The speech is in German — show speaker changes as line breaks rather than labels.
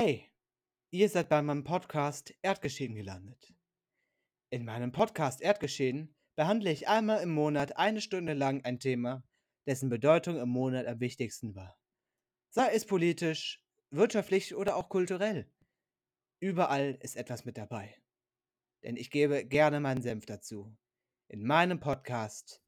Hey, ihr seid bei meinem Podcast Erdgeschehen gelandet. In meinem Podcast Erdgeschehen behandle ich einmal im Monat eine Stunde lang ein Thema, dessen Bedeutung im Monat am wichtigsten war. Sei es politisch, wirtschaftlich oder auch kulturell. Überall ist etwas mit dabei. Denn ich gebe gerne meinen Senf dazu. In meinem Podcast